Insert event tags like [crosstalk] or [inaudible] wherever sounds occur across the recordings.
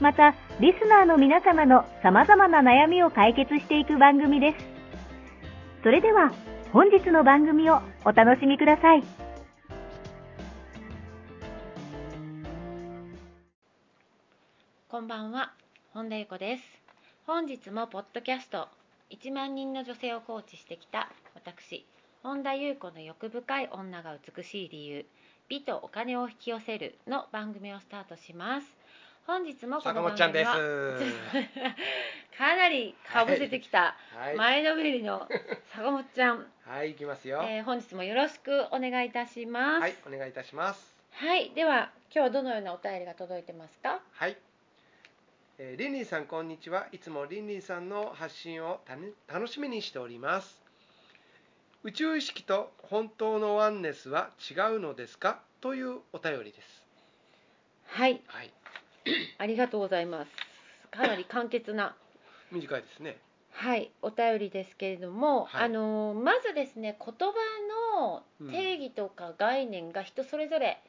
また、リスナーの皆様の様々な悩みを解決していく番組です。それでは、本日の番組をお楽しみください。こんばんは、本田由子です。本日もポッドキャスト1万人の女性をコーチしてきた私、本田優子の欲深い女が美しい理由、美とお金を引き寄せるの番組をスタートします。本日もこの坂本ちゃんです。[laughs] かなりかぶせてきたはい。前のめりの [laughs] 坂本ちゃん、はい、行きますよ。えー本日もよろしくお願いいたします。はい、お願いいたします。はい、では今日はどのようなお便りが届いてますか？はい。えー、リンリンさんこんにちは。いつもリンリンさんの発信をたね楽しみにしております。宇宙意識と本当のワンネスは違うのですか？というお便りです。はい、はい。[clears throat] ありがとうございます。かなり簡潔な [clears throat] 短いですね。はい、お便りですけれども、はいあのまずですね言葉のうん定義とか概念が人それぞれ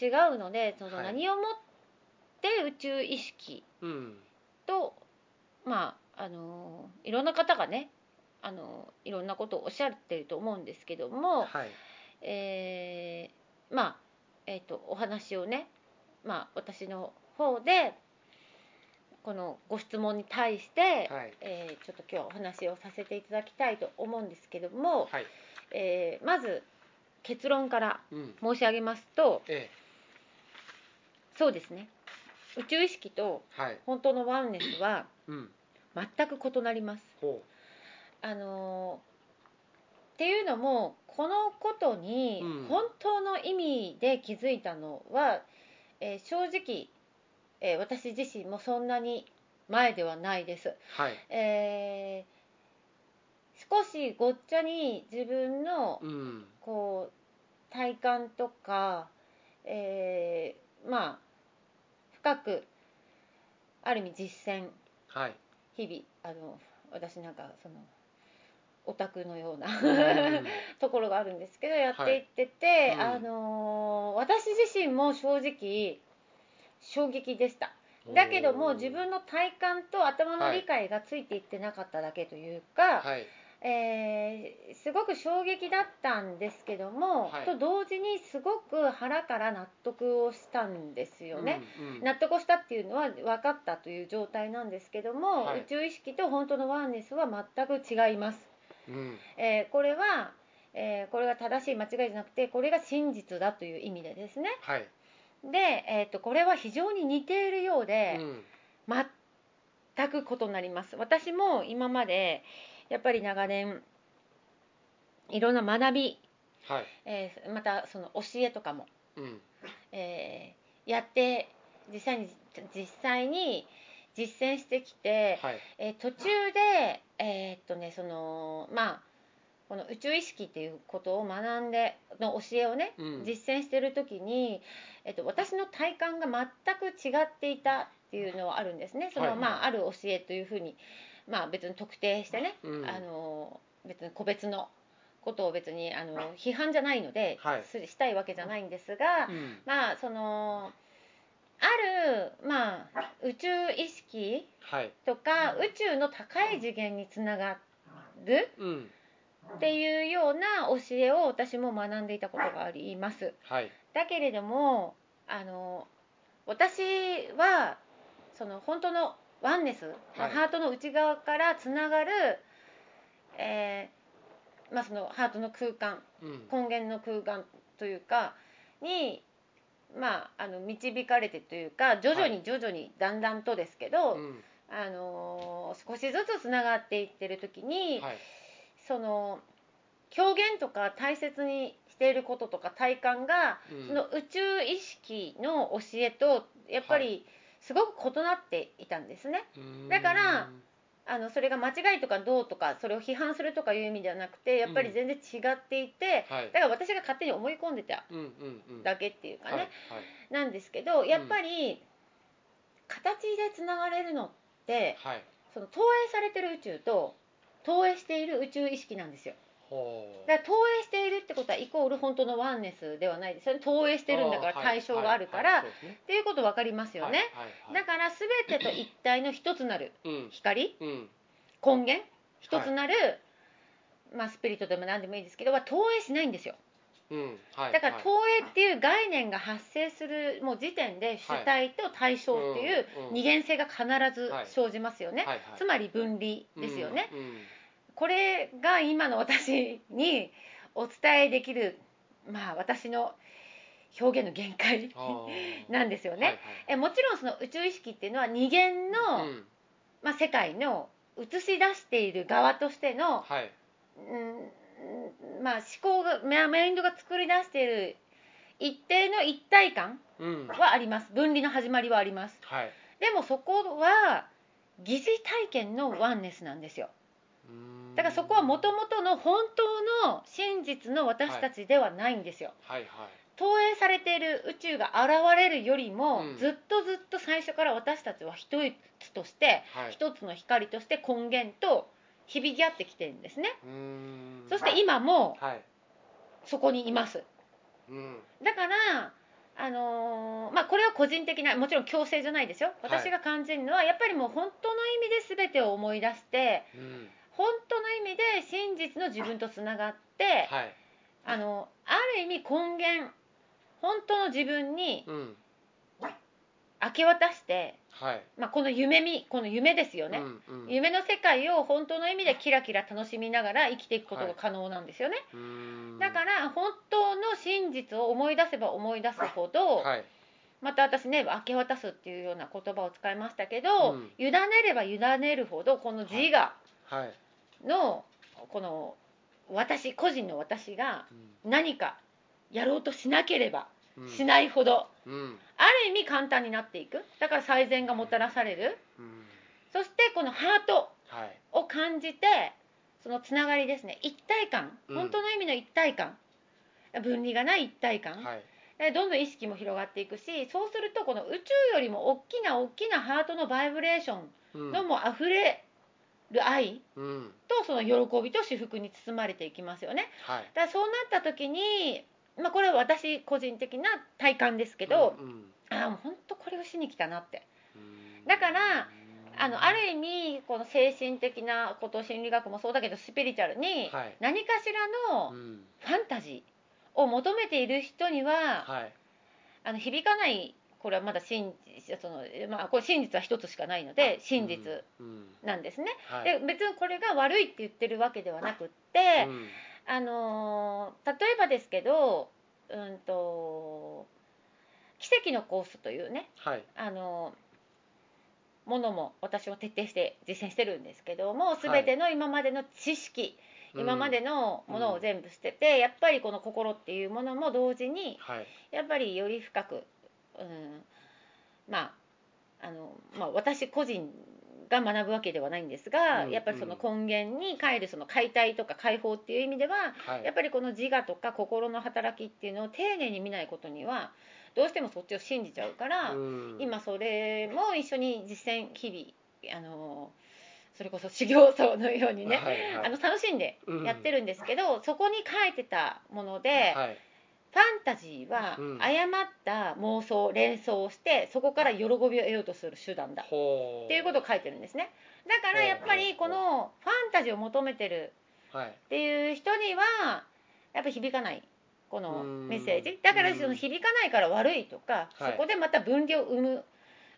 違うので、そのはい何をもって宇宙意識うん。とまああのいろんな方がねあのいろんなことをおっしゃってると思うんですけども、はい。えーまあえっ、とお話をねまあ私の方でこのご質問に対して、はい。えーちょっと今日はお話をさせていただきたいと思うんですけども、はい。えーまず結論からうん。申し上げますとえそうですね宇宙意識と。本当のワンネスはうん。全く異なります。ほあのーっていうのもこのことにうん本当の意味で気づいたのは、えー正直、えー私自身もそんなに前ではないです。う。はい。えー少しごっちゃに自分のうん。こう体感とか、えーまあ深くある意味実践はい。日々あの私なんかそのオタクのようなうん [laughs] ところがあるんですけどやっていってて、うんあのー私自身も正直衝撃でした。だけども自分の体感と頭の理解がついていってなかっただけというか、はい。えーすごく衝撃だったんですけども、はいと同時にすごく腹から納得をしたんですよね。うん。うん納得をしたっていうのは分かったという状態なんですけども、はい宇宙意識と本当のワンネスは全く違います。うん。えーこれは、えーこれが正しい間違いじゃなくてこれが真実だという意味でですね。はい。で、えー、とこれは非常に似ているようで、うん。全く異なります私も今までやっぱり長年いろんな学び、はい。えーまたその教えとかも、うん。えーやって実際に実際に実践してきて、はい。えー途中でえーっとねそのまあこの宇宙意識っていうことを学んでの教えをね、うん実践してる時に、えっと、私の体感が全く違っていたっていうのはあるんですね。そのはいまあ、ある教えというふうに、まあ、別に特定してね、うんあの別に個別のことを別にあの批判じゃないので、はいすしたいわけじゃないんですが、うん。まあそのある、まあ、宇宙意識はい。とか宇宙の高い次元につながるうん。っていうような教えを私も学んでいたことがあります。はい。だけれどもあの私はその本当のワンネス、まあはいハートの内側からつながる、えーまあ、そのハートの空間うん。根源の空間というかに、まあ、あの導かれてというか徐々はに徐々にだんだんとですけど、うん。あのー少しずつつながっていってる時に、はいその表現とか大切にしていることとか体感が、うん。その宇宙意識の教えとやっぱはりすごく異なっていたんですね。うん。だからあのそれが間違いとかどうとかそれを批判するとかいう意味ではなくてやっぱり全然違っていて、はい。だから私が勝手に思い込んでたうんうんうん。だけっていうかね、はいはい。なんですけどやっぱり形でつながれるのってはい。その投影されてる宇宙と投影している宇宙意識なんですよ。だから投影しているってことはイコール本当のワンネスではないです。よね投影してるんだから対象があるから、はいね。っていうこと分かりますよね、だから全てと一体の一つなるうん。光？うん。根源？一つなる、まあ、スピリットでも何でもいいですけどは投影しないんですようんはいはいだから投影っていう概念が発生するもう時点で主体と対象っていう二元性が必ず生じますよね、はいはい。つまり分離ですよね、うんうんこれが今の私にお伝えできるまあ私の表現の限界 [laughs] なんですよね、はいえもちろんその宇宙意識っていうのは二元の、はいうん。まあ、世界の映し出している側としての、はい。うんまあ、思考がママインドが作り出している一定の一体感うん。はあります。分離の始まりはあります。はい。でもそこは疑似体験のワンネスなんですよ。うん。だからそこはもともとの本当の真実の私たちではないんですよ、はい。はい。投影されている宇宙が現れるよりも、うん。ずっとずっと最初から私たちは一つとしてはい。一つの光として根源と響き合ってきてるんですね。そして今もはい。そこにいます。うん。だからあのーまあこれは個人的なもちろん強制じゃないですよ。はい。私が感じるのは、やっぱりもう本当の意味で全てを思い出してうん。本当の意味で真実の自分とつながって、はい。あのある意味根源本当の自分にうん。明け渡して、はい。まあ、この夢見この夢ですよね、うんうん。夢の世界を本当の意味でキラキラ楽しみながら生きていくことが可能なんですよね、うーん。だから本当の真実を思い出せば思い出すほど、はい。また私ね明け渡すっていうような言葉を使いましたけど、うん。委ねれば委ねるほどこの自我はい。のこの私個人の私がうん。何かやろうとしなければうん。しないほど、うん。ある意味簡単になっていく。だから最善がもたらされる。うん。そしてこのハートはいを感じてそのつながりですね。一体感。うん。本当の意味の一体感、分離がない一体感、はい。でどんどん意識も広がっていくしそうするとこの宇宙よりも大きな大きなハートのバイブレーショうん。ンのもう溢れる愛うん。とその喜びと至福に包まれていきますよね。はい。だからそうなった時に、まあ、これは私個人的な体感ですけど、うんうんああもう本当これをしに来たなってうんだからあのある意味この精神的なこと心理学もそうだけどスピリチュアルにはい何かしらのうんファンタジーを求めている人にははいあの響かないこれはまだ真実その、まあ、これ真実は一つしかないので真実うんなんですね。はいで別にこれが悪いって言ってるわけではなくって、うんあのー例えばですけどうんと奇跡のコースというねはい。あのものも私は徹底して実践してるんですけどもはい。全ての今までの知識、今までのものを全部捨てて、やっぱりこの心っていうものも同時にはい。やっぱりより深く、うん、まああの、まあ、私個人が学ぶわけではないんですが、うんやっぱりその根源に帰るその解体とか解放っていう意味でははい。やっぱりこの自我とか心の働きっていうのを丁寧に見ないことにはどうしてもそっちを信じちゃうから、うん。今それも一緒に実践日々あのそれこそ修行僧のようにね、はいはい。あの楽しんでうんやってるんですけど、そこに書いてたもので、はいファンタジーはうん。誤った妄想連想をしてそこから喜びを得ようとする手段だ。ほう。っていうことを書いてるんですね。だからやっぱりこのファンタジーを求めてるはい。っていう人にはやっぱ響かない。このうん。メッセージ。だからその響かないから悪いとかはい。そこでまた分離を生む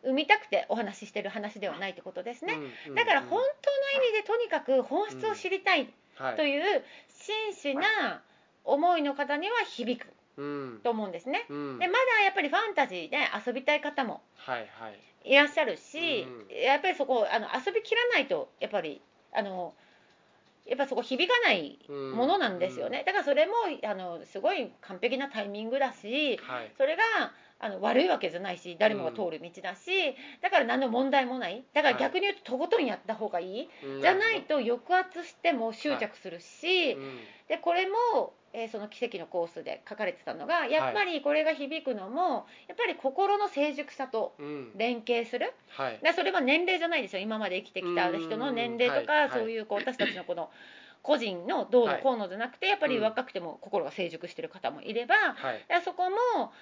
生みたくてお話ししてる話ではないってことですね、うん。だから本当のうん意味でとにかく本質を知りたいはい。という真摯な思いの方には響く。うんと思うんですね。うん。でまだやっぱりファンタジーで遊びたい方もはいはい。いらっしゃるし、うやっぱりそこあの遊びきらないとやっぱりあのやっぱそこ響かないうん。ものなんですよね、だからそれもあのすごい完璧なタイミングだしはい。それがあの悪いわけじゃないし誰もが通る道だし、だから何の問題もない。だから逆に言うととことんやった方がいい、うん。じゃないと抑圧しても執着するし、うん。でこれも、えーその奇跡のコースで書かれてたのがやっぱりこれが響くのも、やっぱり心の成熟さとうん。連携する。はい。でそれは年齢じゃないですよ。今まで生きてきた人の年齢とか、そういうこう私たちのこの個人のどうのはい。こうのじゃなくてやっぱりうん。若くても心が成熟してる方もいれば、はい。でそこも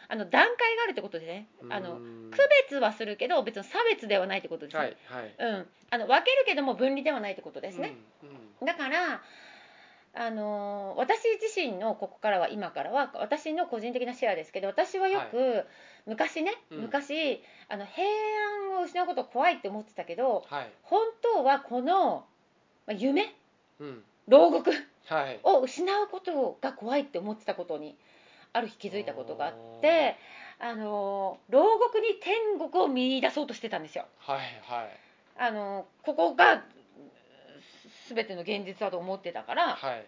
あの段階があるってことでね。あのうん区別はするけど別に差別ではないってことですね、はいはい。うん、あの分けるけども分離ではないってことですね、うんうん。だからあのー私自身のここからは今からは私の個人的なシェアですけど私はよく、昔ね、うん。昔あの平安を失うこと怖いって思ってたけどはい。本当はこのまあ夢うん牢獄はい。を失うことが怖いって思ってたことにある日気づいたことがあってあのー牢獄に天国を見出そうとしてたんですよ。はいはい。あのーここがす全ての現実だと思ってたから、はい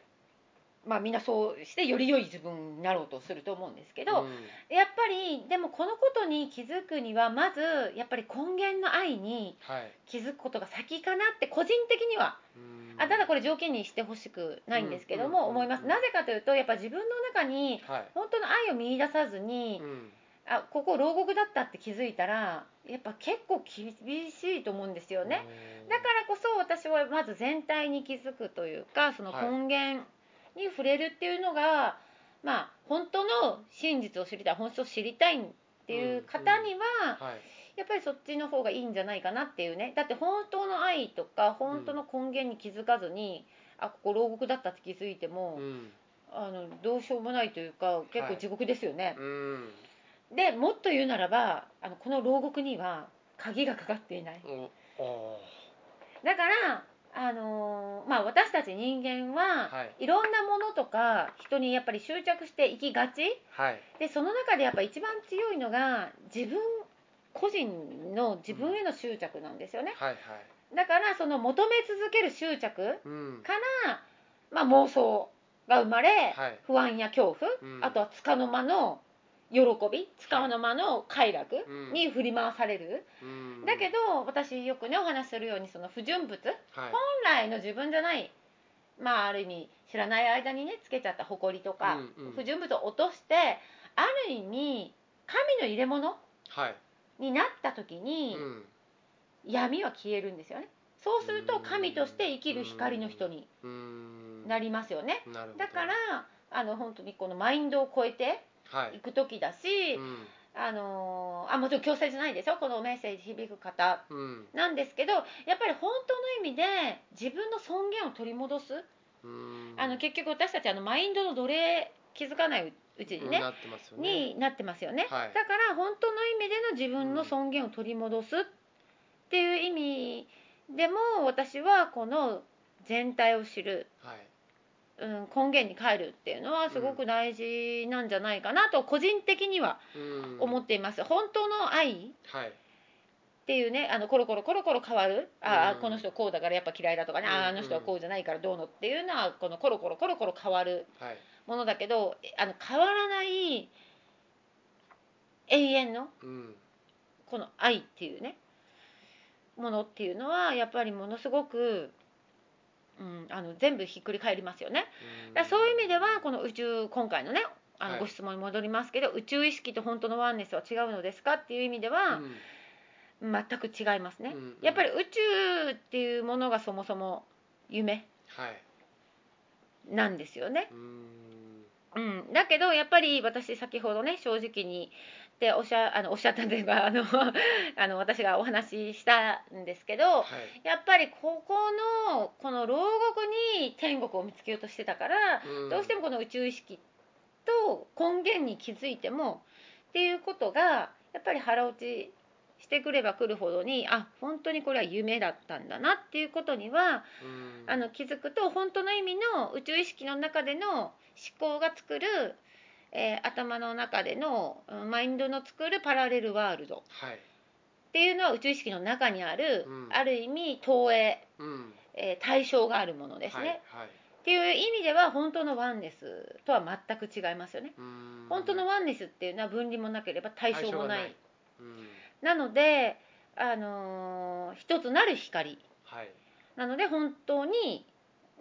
まあ、みんなそうしてより良い自分になろうとすると思うんですけど、うん。やっぱりでもこのことに気づくにはまずやっぱり根源の愛にはい。気づくことが先かなって個人的にはうん。あただこれ条件にしてほしくないんですけども、うん思います。うんなぜかというとやっぱ自分の中にはい。本当の愛を見出さずに、うん。あここ牢獄だったって気づいたらやっぱ結構厳しいと思うんですよね。だからこそ私はまず全体に気づくというかその根源に触れるっていうのが、まあ本当の真実を知りたい本質を知りたいっていう方には、はい。やっぱりそっちの方がいいんじゃないかなっていうね。だって本当の愛とか本当の根源に気づかずに、あここ牢獄だったって気づいても、うん。あのどうしようもないというか結構地獄ですよね。うん。でもっと言うならばあのこの牢獄には鍵がかかっていない。だから、あのーまあ、私たち人間は、はい。い、ろんなものとか人にやっぱり執着していきがち。はい。でその中でやっぱ一番強いのが自分個人の自分への執着なんですよね。はいはい。だからその求め続ける執着うん。から、まあ、妄想が生まれ、はい。不安や恐怖、うん。あとは束の間の喜び束の間の快楽うん。に振り回される、うん。だけど私よくねお話しするようにその不純物はい。本来の自分じゃないまあある意味知らない間にねつけちゃった埃とか、うんうん。不純物を落としてある意味神の入れ物はい。になった時に、うん。闇は消えるんですよね。そうすると神として生きる光の人にうんなりますよね。だからあの本当にこのマインドを超えてはい。いく時だし、うん。あのーあもちろん強制じゃないですよこのメッセージ響く方。うん。なんですけどやっぱり本当の意味で自分の尊厳を取り戻す。うん。あの結局私たちあのマインドの奴隷気づかないうちにね、なってますよね。になってますよね、はい。だから本当の意味での自分の尊厳を取り戻す。っていう意味でも私はこの全体を知る、はいうん、根源に帰るっていうのはすごく大事なんじゃないかなと個人的にはうん。思っています。本当の愛はい。っていうねあのコロコロコロコロ変わる。ああうん。この人こうだからやっぱ嫌いだとかね、あああの人はこうじゃないからどうのっていうのはこのコロコロコロコロ変わるはい。ものだけどあの変わらない永遠のうん。この愛っていうねものっていうのはやっぱりものすごく、うん、あの全部ひっくり返りますよね。だからそういう意味ではこの宇宙今回のねあはい。のご質問に戻りますけど、宇宙意識と本当のワンネスは違うのですかっていう意味ではうん。全く違いますね。うん。やっぱり宇宙っていうものがそもそも夢はい。なんですよね。うん。うん、だけどやっぱり私先ほどね正直にっておっしゃあのおっしゃったんですがあのあの私がお話ししたんですけどはい。やっぱりここのこの牢獄に天国を見つけようとしてたから、うん。どうしてもこの宇宙意識と根源に気づいてもっていうことがやっぱり腹落ちししてくればくるほどにあ本当にこれは夢だったんだなっていうことにはうん。あの気づくと本当の意味の宇宙意識の中での思考が作る、えー頭の中でのうんマインドの作るパラレルワールドはい。っていうのは宇宙意識の中にある、うん。ある意味投影、うん。えー対象があるものですね、はいはい。っていう意味では本当のワンネスとは全く違いますよね。うん。本当のワンネスっていうのは分離もなければ対象もない。対象がうん。なので、あのー一つなる光。はい。なので本当に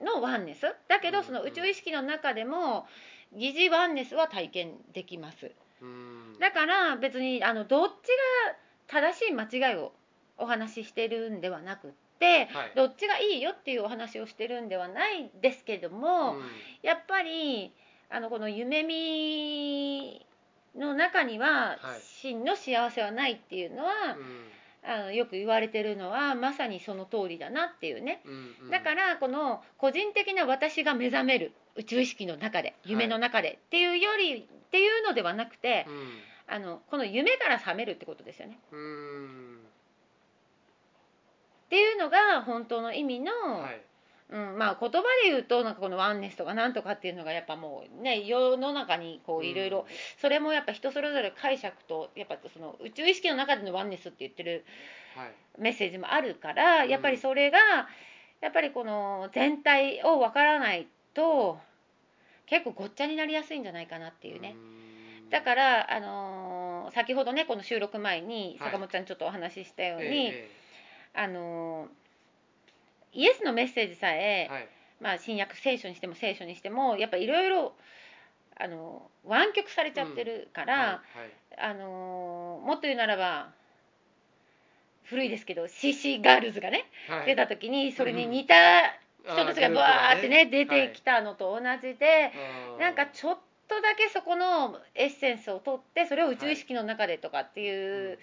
のワンネス。だけうんどその宇宙意識の中でも疑似ワンネスは体験できます。うん。だから別にあのどっちが正しい間違いをお話ししてるんではなくってはい。どっちがいいよっていうお話をしてるんではないですけども、うん。やっぱりあのこの夢見の中にははい。真の幸せはないっていうのは、あのよく言われてるのはまさにその通りだなっていうね。うんうん。だからこの個人的な私が目覚める宇宙意識の中で夢の中でっていうよりっていうのではなくてあのこの夢から覚めるってことですよね。うん。うんっていうのが本当の意味の、はい。うん、まあ言葉で言うとなんかこのワンネスとかなんとかっていうのがやっぱもうね世の中にこういろいろそれもやっぱ人それぞれ解釈とやっぱその宇宙意識の中でのワンネスって言ってるはい。メッセージもあるからうんやっぱりそれがやっぱりこの全体をわからないと結構ごっちゃになりやすいんじゃないかなっていうね。うん。だから、あのー先ほどねこの収録前にはい。坂本ちゃんちょっとお話ししたように、えあのーイエスのメッセージさええ、はい。まあ、新約聖書にしても聖書にしてもやっぱいろいろあの湾曲されちゃってるから、はいあのもっと言うならば古いですけど CC ガールズがねはい。出た時にそれに似た人たちがバーってね出てきたのと同じで、はい。なんかちょっとだけそこのエッセンスを取ってそれを宇宙意識の中でとかっていう、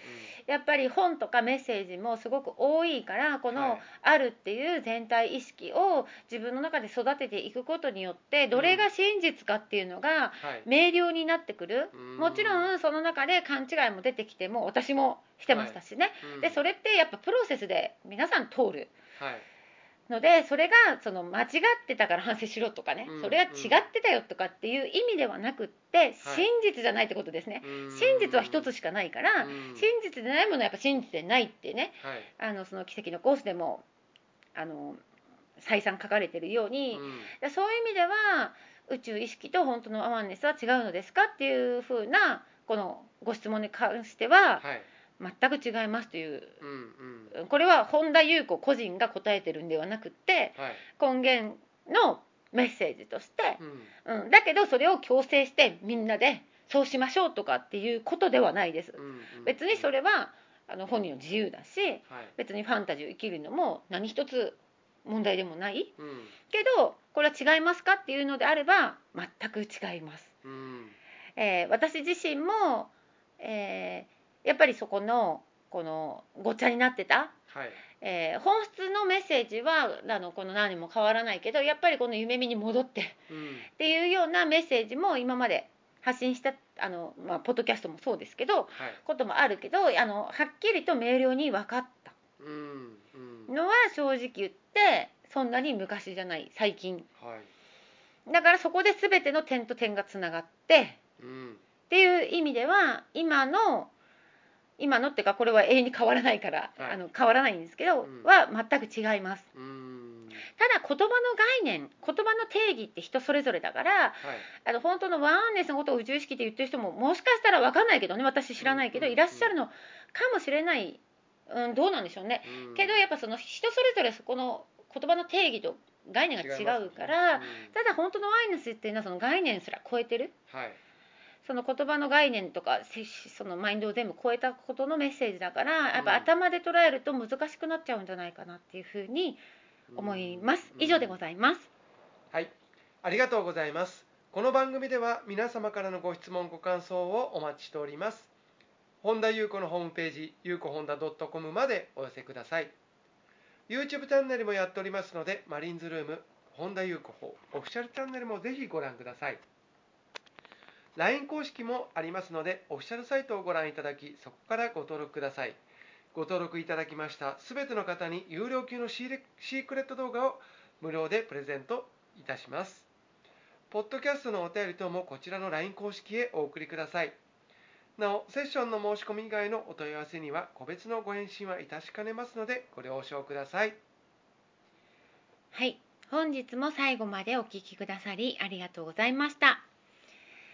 やっぱり本とかメッセージもすごく多いからこはい。のあるっていう全体意識を自分の中で育てていくことによってどれが真実かっていうのがはい。明瞭になってくる。うん。もちろんその中で勘違いも出てきても私もしてましたしね。うん。でそれってやっぱプロセスで皆さん通る。はいのでそれがその間違ってたから反省しろとかねうんそれが違ってたよとかっていう意味ではなくって真実じゃないってことですね。うん。真実は一つしかないからうん。真実でないものはやっぱ真実でないってねはい。あのその奇跡のコースでもあの再三書かれてるように、うん。でそういう意味では宇宙意識と本当のアワンネスは違うのですかっていうふうなこのご質問に関してははい全く違いますという。うんうん。これは本田裕子個人が答えてるんではなくってはい。根源のメッセージとして、うん。うん、だけどそれを強制してみんなでそうしましょうとかっていうことではないです。うんうん。別にそれはあの本人の自由だしはい。別にファンタジーを生きるのも何一つ問題でもない。うん。けどこれは違いますかっていうのであれば全く違います。うん。えー私自身も、えーやっぱりそこのこのごっちゃになってた、はい。えー本質のメッセージはあのこの何も変わらないけどやっぱりこの夢見に戻ってっうん。ていうようなメッセージも今まで発信したあの、まあ、ポッドキャストもそうですけどはい。こともあるけどあのはっきりと明瞭に分かった。のは正直言ってそんなに昔じゃない最近。はい。だからそこで全ての点と点がつながってうん。っていう意味では今の今のっていうかこれは永遠に変わらないから、はい。あの変わらないんですけど、うん。は全く違います。うん。ただ言葉の概念言葉の定義って人それぞれだからはい。あの本当のワンネスのことを宇宙意識って言ってる人ももしかしたら分かんないけどね私知らないけど、うんいらっしゃるのかもしれない、うん、どうなんでしょうね。うん。けどやっぱその人それぞれそこの言葉の定義と概念が違うから、違いますね。ただ本当のワイネスっていうのはその概念すら超えてる。うんはいその言葉の概念とかせそのマインドを全部超えたことのメッセージだからやっぱ頭で捉えると難しくなっちゃうんじゃないかなっていうふうに思います以上でございますはい、ありがとうございます。この番組では皆様からのご質問ご感想をお待ちしております。本田裕子のホームページ、ゆうこ本田 .com までお寄せください。YouTube チャンネルもやっておりますので、マリンズルーム、本田裕子法オフィシャルチャンネルもぜひご覧ください。LINE 公式もありますので、オフィシャルサイトをご覧いただき、そこからご登録ください。ご登録いただきましたすべての方に有料級のシークレット動画を無料でプレゼントいたします。ポッドキャストのお便り等もこちらの LINE 公式へお送りください。なお、セッションの申し込み以外のお問い合わせには個別のご返信はいたしかねますのでご了承ください。はい、本日も最後までお聴きくださりありがとうございました。